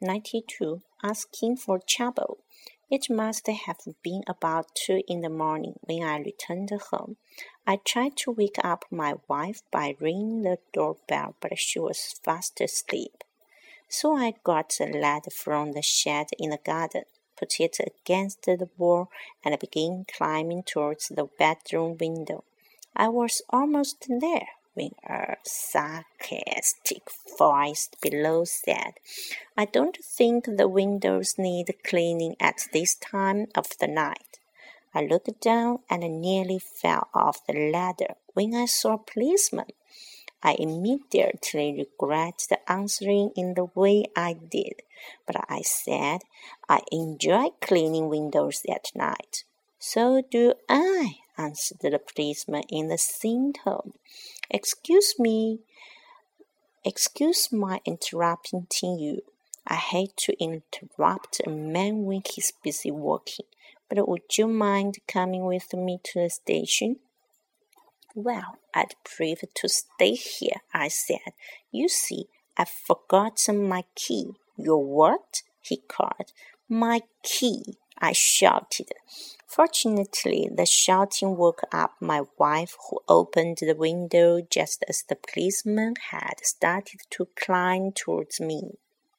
92. Asking for trouble. It must have been about two in the morning when I returned home. I tried to wake up my wife by ringing the doorbell, but she was fast asleep. So I got a ladder from the shed in the garden, put it against the wall, and began climbing towards the bedroom window. I was almost there when a sarcastic voice below said, I don't think the windows need cleaning at this time of the night. I looked down and nearly fell off the ladder when I saw a policeman. I immediately regretted answering in the way I did, but I said I enjoy cleaning windows at night. So do I, answered the policeman in the same tone. Excuse me, excuse my interrupting you. I hate to interrupt a man when he's busy working, but would you mind coming with me to the station? Well, I'd prefer to stay here, I said. You see, I've forgotten my key. Your what? He called. My key, I shouted. Fortunately, the shouting woke up my wife, who opened the window just as the policeman had started to climb towards me.